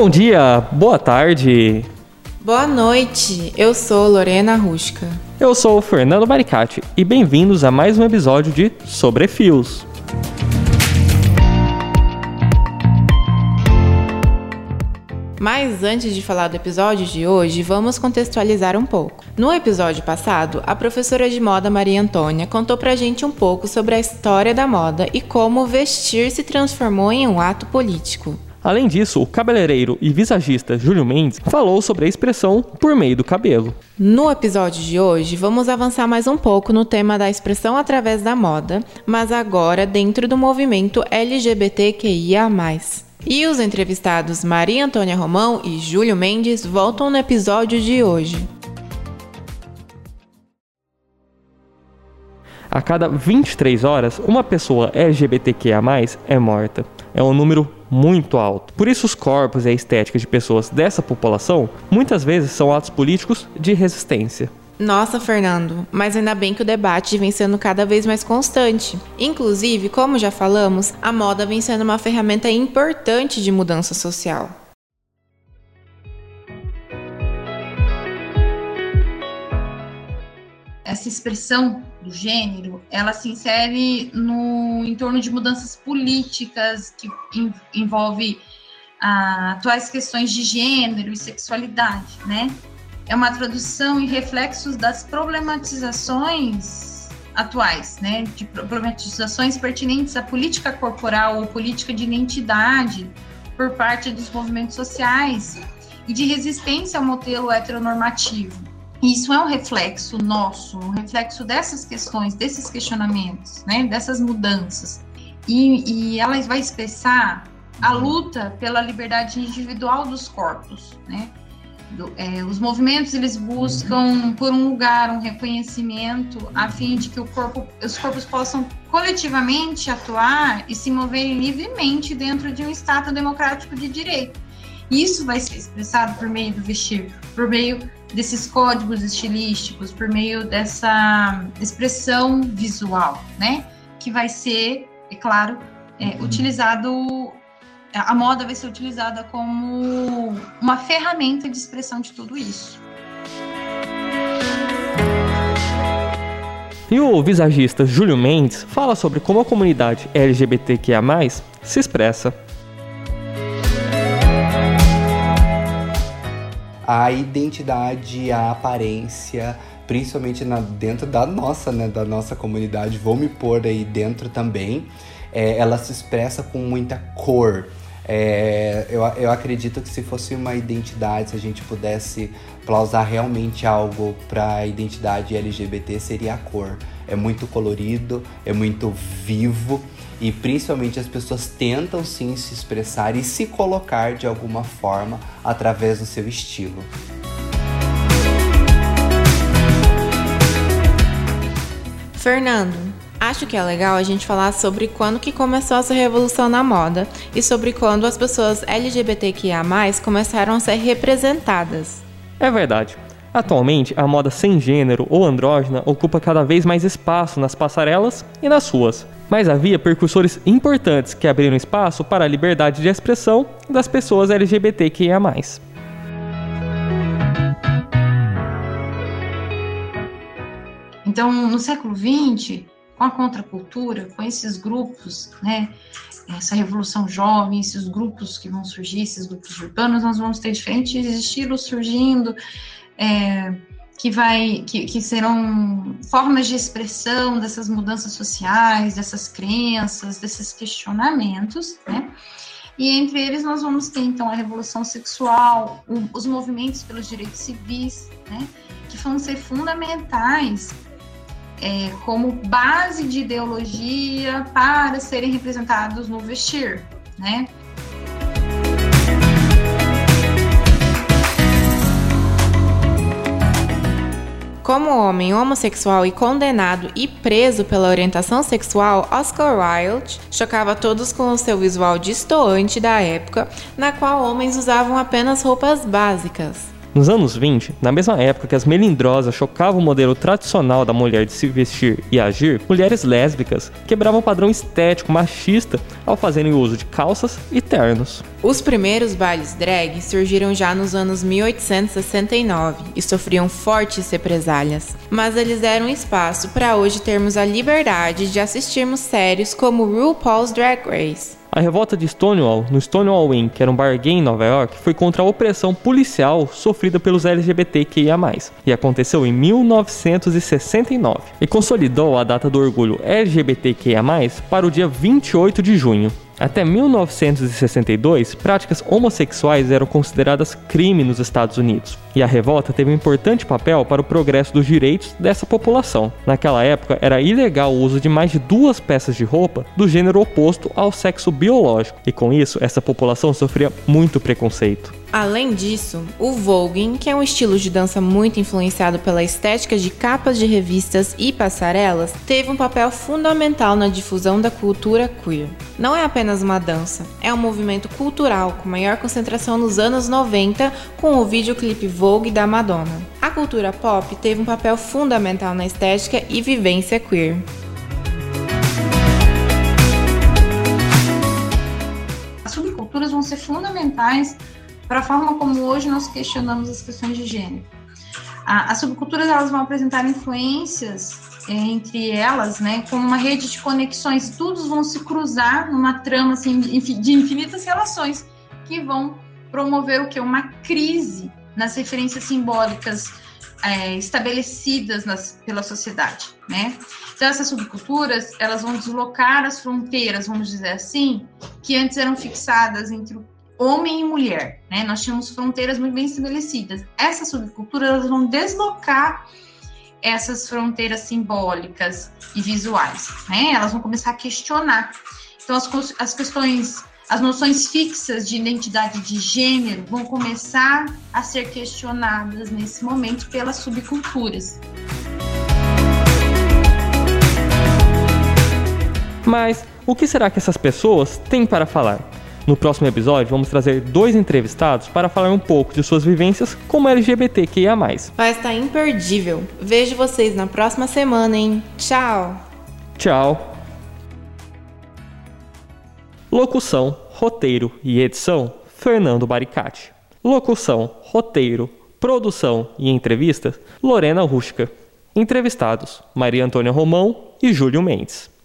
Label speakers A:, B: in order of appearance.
A: Bom dia, boa tarde.
B: Boa noite, eu sou Lorena Rusca.
A: Eu sou o Fernando Baricati e bem-vindos a mais um episódio de Sobre Fios.
B: Mas antes de falar do episódio de hoje, vamos contextualizar um pouco. No episódio passado, a professora de moda Maria Antônia contou pra gente um pouco sobre a história da moda e como vestir se transformou em um ato político.
A: Além disso, o cabeleireiro e visagista Júlio Mendes falou sobre a expressão por meio do cabelo.
B: No episódio de hoje, vamos avançar mais um pouco no tema da expressão através da moda, mas agora dentro do movimento LGBTQIA. E os entrevistados Maria Antônia Romão e Júlio Mendes voltam no episódio de hoje.
A: A cada 23 horas, uma pessoa LGBTQIA é morta. É um número muito alto. Por isso, os corpos e a estética de pessoas dessa população muitas vezes são atos políticos de resistência.
B: Nossa, Fernando, mas ainda bem que o debate vem sendo cada vez mais constante. Inclusive, como já falamos, a moda vem sendo uma ferramenta importante de mudança social.
C: Essa expressão do gênero, ela se insere no entorno de mudanças políticas que envolve ah, atuais questões de gênero e sexualidade, né? é uma tradução e reflexos das problematizações atuais, né, de problematizações pertinentes à política corporal ou política de identidade por parte dos movimentos sociais e de resistência ao modelo heteronormativo. Isso é um reflexo nosso, um reflexo dessas questões, desses questionamentos, né, dessas mudanças. E, e ela vai expressar a luta pela liberdade individual dos corpos, né, do, é, os movimentos eles buscam por um lugar, um reconhecimento, a fim de que corpo, os corpos possam coletivamente atuar e se moverem livremente dentro de um Estado democrático de direito. Isso vai ser expressado por meio do vestir, por meio desses códigos estilísticos, por meio dessa expressão visual, né? Que vai ser, é claro, é, utilizado a moda vai ser utilizada como uma ferramenta de expressão de tudo isso.
A: E o visagista Júlio Mendes fala sobre como a comunidade LGBTQIA+, se expressa.
D: A identidade, a aparência, principalmente na, dentro da nossa, né, da nossa comunidade, vou me pôr aí dentro também, é, ela se expressa com muita cor, é, eu, eu acredito que se fosse uma identidade, se a gente pudesse plausar realmente algo para a identidade LGBT, seria a cor. É muito colorido, é muito vivo e principalmente as pessoas tentam sim se expressar e se colocar de alguma forma através do seu estilo.
B: Fernando, Acho que é legal a gente falar sobre quando que começou essa revolução na moda e sobre quando as pessoas LGBTQIA+, começaram a ser representadas.
A: É verdade. Atualmente, a moda sem gênero ou andrógena ocupa cada vez mais espaço nas passarelas e nas ruas. Mas havia percursores importantes que abriram espaço para a liberdade de expressão das pessoas LGBTQIA+.
C: Então, no século XX, com a contracultura, com esses grupos, né, essa revolução jovem, esses grupos que vão surgir, esses grupos urbanos, nós vamos ter diferentes estilos surgindo, é, que vai, que, que serão formas de expressão dessas mudanças sociais, dessas crenças, desses questionamentos, né? E entre eles nós vamos ter então a revolução sexual, os movimentos pelos direitos civis, né? Que vão ser fundamentais é, como base de ideologia para serem representados no vestir, né?
B: Como homem homossexual e condenado e preso pela orientação sexual, Oscar Wilde chocava todos com o seu visual distoante da época, na qual homens usavam apenas roupas básicas.
A: Nos anos 20, na mesma época que as melindrosas chocavam o modelo tradicional da mulher de se vestir e agir, mulheres lésbicas quebravam o padrão estético machista ao fazerem uso de calças e ternos.
B: Os primeiros bailes drag surgiram já nos anos 1869 e sofriam fortes represálias, mas eles deram espaço para hoje termos a liberdade de assistirmos séries como RuPaul's Drag Race.
A: A revolta de Stonewall, no Stonewall Inn, que era um bar gay em Nova York, foi contra a opressão policial sofrida pelos LGBTQIA+, e aconteceu em 1969, e consolidou a data do orgulho LGBTQIA+, para o dia 28 de junho. Até 1962, práticas homossexuais eram consideradas crime nos Estados Unidos, e a revolta teve um importante papel para o progresso dos direitos dessa população. Naquela época, era ilegal o uso de mais de duas peças de roupa do gênero oposto ao sexo biológico, e com isso, essa população sofria muito preconceito.
B: Além disso, o voguing, que é um estilo de dança muito influenciado pela estética de capas de revistas e passarelas, teve um papel fundamental na difusão da cultura queer. Não é apenas uma dança, é um movimento cultural com maior concentração nos anos 90 com o videoclipe Vogue da Madonna. A cultura pop teve um papel fundamental na estética e vivência queer.
C: As subculturas vão ser fundamentais para a forma como hoje nós questionamos as questões de gênero. as subculturas elas vão apresentar influências é, entre elas, né, como uma rede de conexões, todos vão se cruzar numa trama assim, de infinitas relações que vão promover o que uma crise nas referências simbólicas é, estabelecidas nas, pela sociedade, né? Então essas subculturas elas vão deslocar as fronteiras, vamos dizer assim, que antes eram fixadas entre o homem e mulher, né? Nós tínhamos fronteiras muito bem estabelecidas. Essas subculturas elas vão deslocar essas fronteiras simbólicas e visuais, né? Elas vão começar a questionar. Então as, as questões, as noções fixas de identidade de gênero vão começar a ser questionadas nesse momento pelas subculturas.
A: Mas o que será que essas pessoas têm para falar? No próximo episódio, vamos trazer dois entrevistados para falar um pouco de suas vivências como LGBTQIA.
B: Vai estar imperdível. Vejo vocês na próxima semana, hein? Tchau!
A: Tchau! Locução, roteiro e edição: Fernando Baricati. Locução, roteiro, produção e entrevistas: Lorena Rústica. Entrevistados: Maria Antônia Romão e Júlio Mendes.